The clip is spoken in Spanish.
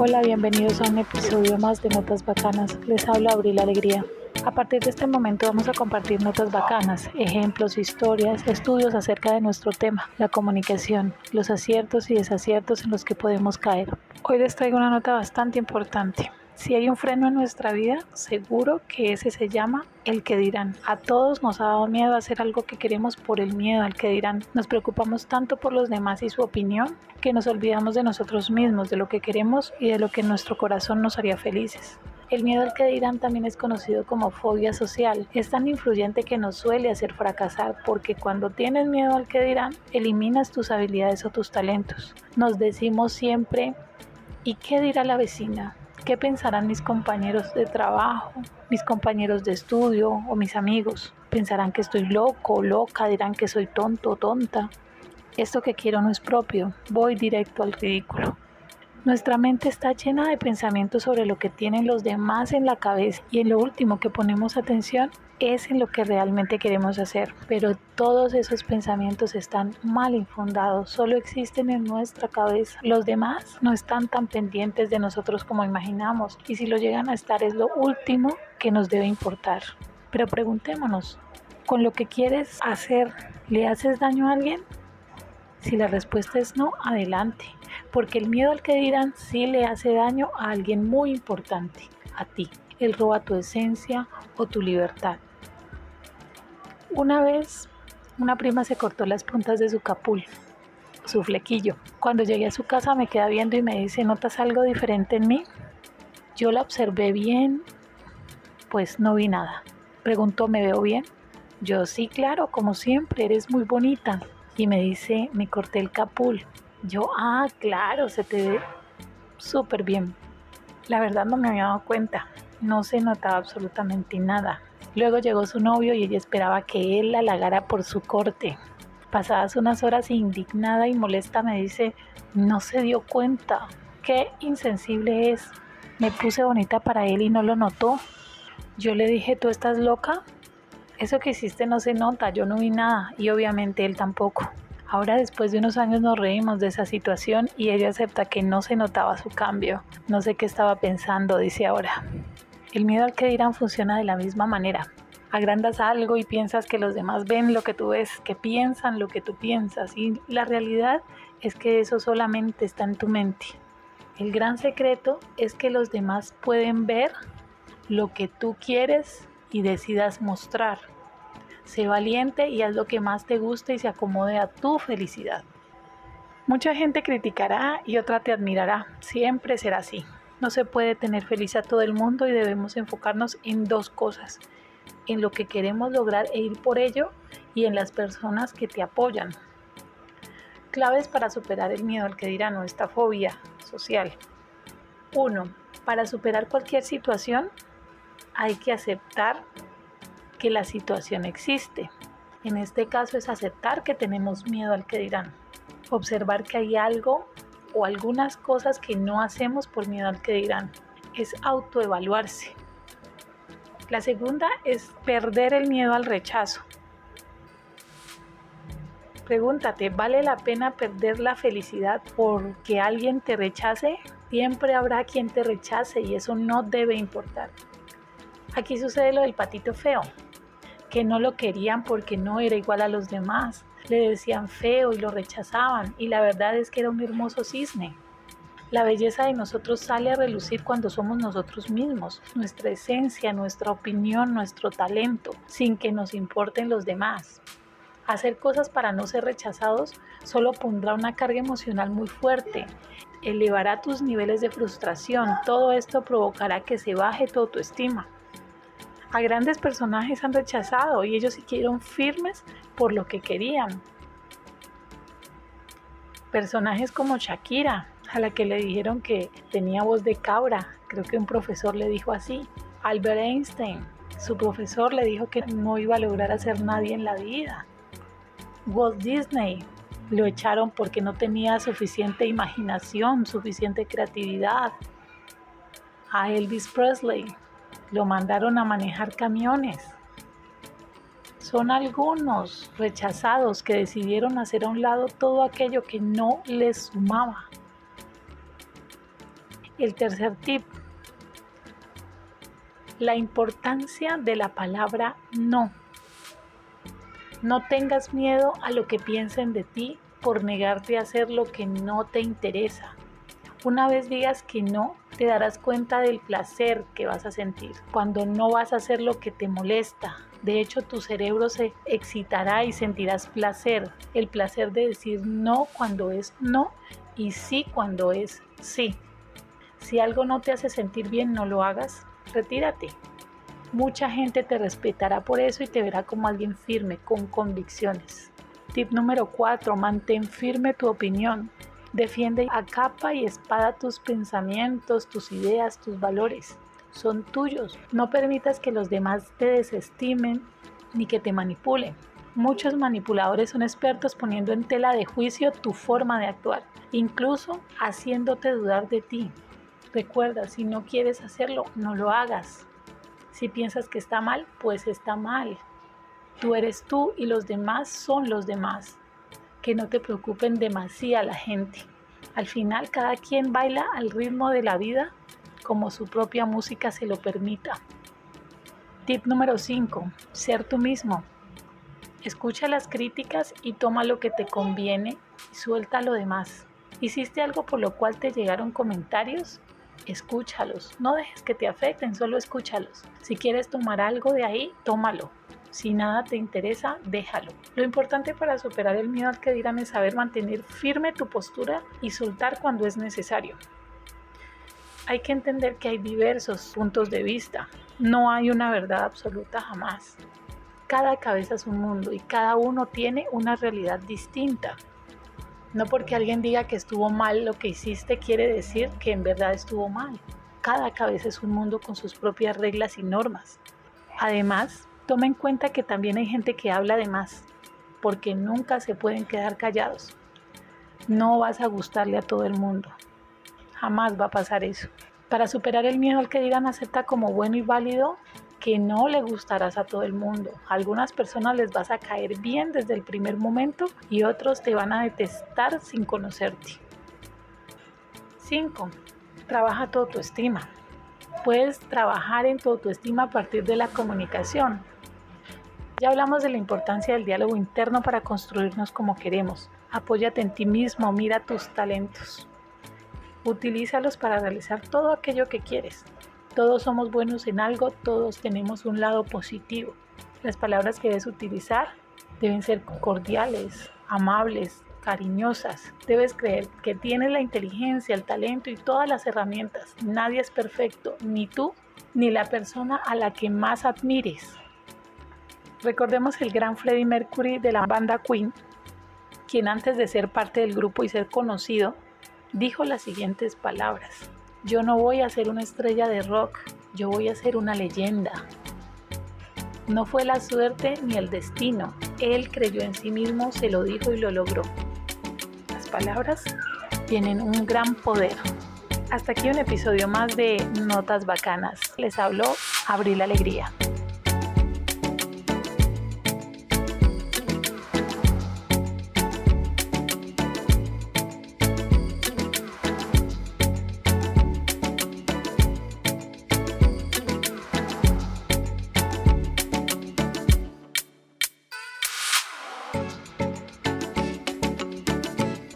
Hola, bienvenidos a un episodio más de Notas Bacanas. Les habla Abril Alegría. A partir de este momento vamos a compartir notas bacanas, ejemplos, historias, estudios acerca de nuestro tema, la comunicación, los aciertos y desaciertos en los que podemos caer. Hoy les traigo una nota bastante importante. Si hay un freno en nuestra vida, seguro que ese se llama el que dirán. A todos nos ha dado miedo hacer algo que queremos por el miedo al que dirán. Nos preocupamos tanto por los demás y su opinión que nos olvidamos de nosotros mismos, de lo que queremos y de lo que nuestro corazón nos haría felices. El miedo al que dirán también es conocido como fobia social. Es tan influyente que nos suele hacer fracasar porque cuando tienes miedo al que dirán, eliminas tus habilidades o tus talentos. Nos decimos siempre, ¿y qué dirá la vecina? ¿Qué pensarán mis compañeros de trabajo, mis compañeros de estudio o mis amigos? Pensarán que estoy loco o loca, dirán que soy tonto o tonta. Esto que quiero no es propio, voy directo al ridículo. Nuestra mente está llena de pensamientos sobre lo que tienen los demás en la cabeza y en lo último que ponemos atención es en lo que realmente queremos hacer, pero todos esos pensamientos están mal infundados, solo existen en nuestra cabeza. Los demás no están tan pendientes de nosotros como imaginamos y si lo llegan a estar es lo último que nos debe importar. Pero preguntémonos, ¿con lo que quieres hacer le haces daño a alguien? Si la respuesta es no, adelante, porque el miedo al que dirán sí le hace daño a alguien muy importante, a ti. Él roba tu esencia o tu libertad. Una vez una prima se cortó las puntas de su capul, su flequillo. Cuando llegué a su casa me queda viendo y me dice, ¿notas algo diferente en mí? Yo la observé bien, pues no vi nada. Preguntó, ¿me veo bien? Yo sí, claro, como siempre, eres muy bonita. Y me dice, me corté el capul. Yo, ah, claro, se te ve súper bien. La verdad no me había dado cuenta. No se notaba absolutamente nada. Luego llegó su novio y ella esperaba que él la halagara por su corte. Pasadas unas horas indignada y molesta me dice, no se dio cuenta. Qué insensible es. Me puse bonita para él y no lo notó. Yo le dije, ¿tú estás loca? Eso que hiciste no se nota, yo no vi nada y obviamente él tampoco. Ahora después de unos años nos reímos de esa situación y ella acepta que no se notaba su cambio. No sé qué estaba pensando, dice ahora. El miedo al que dirán funciona de la misma manera. Agrandas algo y piensas que los demás ven lo que tú ves, que piensan lo que tú piensas y la realidad es que eso solamente está en tu mente. El gran secreto es que los demás pueden ver lo que tú quieres y decidas mostrar. Sé valiente y haz lo que más te guste y se acomode a tu felicidad. Mucha gente criticará y otra te admirará. Siempre será así. No se puede tener feliz a todo el mundo y debemos enfocarnos en dos cosas, en lo que queremos lograr e ir por ello y en las personas que te apoyan. Claves para superar el miedo al que dirán o esta fobia social. 1. Para superar cualquier situación hay que aceptar que la situación existe. En este caso es aceptar que tenemos miedo al que dirán. Observar que hay algo o algunas cosas que no hacemos por miedo al que dirán. Es autoevaluarse. La segunda es perder el miedo al rechazo. Pregúntate, ¿vale la pena perder la felicidad porque alguien te rechace? Siempre habrá quien te rechace y eso no debe importar. Aquí sucede lo del patito feo, que no lo querían porque no era igual a los demás le decían feo y lo rechazaban, y la verdad es que era un hermoso cisne. La belleza de nosotros sale a relucir cuando somos nosotros mismos, nuestra esencia, nuestra opinión, nuestro talento, sin que nos importen los demás. Hacer cosas para no ser rechazados solo pondrá una carga emocional muy fuerte, elevará tus niveles de frustración, todo esto provocará que se baje tu autoestima. A grandes personajes han rechazado y ellos siguieron firmes por lo que querían. Personajes como Shakira, a la que le dijeron que tenía voz de cabra, creo que un profesor le dijo así. Albert Einstein, su profesor le dijo que no iba a lograr hacer nadie en la vida. Walt Disney, lo echaron porque no tenía suficiente imaginación, suficiente creatividad. A Elvis Presley, lo mandaron a manejar camiones. Son algunos rechazados que decidieron hacer a un lado todo aquello que no les sumaba. El tercer tip, la importancia de la palabra no. No tengas miedo a lo que piensen de ti por negarte a hacer lo que no te interesa. Una vez digas que no, te darás cuenta del placer que vas a sentir cuando no vas a hacer lo que te molesta. De hecho, tu cerebro se excitará y sentirás placer. El placer de decir no cuando es no y sí cuando es sí. Si algo no te hace sentir bien, no lo hagas, retírate. Mucha gente te respetará por eso y te verá como alguien firme, con convicciones. Tip número 4. Mantén firme tu opinión. Defiende a capa y espada tus pensamientos, tus ideas, tus valores. Son tuyos. No permitas que los demás te desestimen ni que te manipulen. Muchos manipuladores son expertos poniendo en tela de juicio tu forma de actuar, incluso haciéndote dudar de ti. Recuerda, si no quieres hacerlo, no lo hagas. Si piensas que está mal, pues está mal. Tú eres tú y los demás son los demás. Que no te preocupen demasiado la gente. Al final cada quien baila al ritmo de la vida como su propia música se lo permita. Tip número 5. Ser tú mismo. Escucha las críticas y toma lo que te conviene y suelta lo demás. ¿Hiciste algo por lo cual te llegaron comentarios? escúchalos. No dejes que te afecten, solo escúchalos. Si quieres tomar algo de ahí, tómalo. Si nada te interesa, déjalo. Lo importante para superar el miedo al que dirán es saber mantener firme tu postura y soltar cuando es necesario. Hay que entender que hay diversos puntos de vista. No hay una verdad absoluta jamás. Cada cabeza es un mundo y cada uno tiene una realidad distinta. No porque alguien diga que estuvo mal lo que hiciste quiere decir que en verdad estuvo mal. Cada cabeza es un mundo con sus propias reglas y normas. Además, toma en cuenta que también hay gente que habla de más, porque nunca se pueden quedar callados. No vas a gustarle a todo el mundo. Jamás va a pasar eso. Para superar el miedo al que digan acepta como bueno y válido que no le gustarás a todo el mundo. A algunas personas les vas a caer bien desde el primer momento y otros te van a detestar sin conocerte. 5. Trabaja tu autoestima. Puedes trabajar en tu autoestima a partir de la comunicación. Ya hablamos de la importancia del diálogo interno para construirnos como queremos. Apóyate en ti mismo, mira tus talentos. Utilízalos para realizar todo aquello que quieres. Todos somos buenos en algo, todos tenemos un lado positivo. Las palabras que debes utilizar deben ser cordiales, amables, cariñosas. Debes creer que tienes la inteligencia, el talento y todas las herramientas. Nadie es perfecto, ni tú ni la persona a la que más admires. Recordemos el gran Freddie Mercury de la banda Queen, quien antes de ser parte del grupo y ser conocido, dijo las siguientes palabras. Yo no voy a ser una estrella de rock, yo voy a ser una leyenda. No fue la suerte ni el destino, él creyó en sí mismo, se lo dijo y lo logró. Las palabras tienen un gran poder. Hasta aquí un episodio más de Notas Bacanas. Les habló Abril Alegría.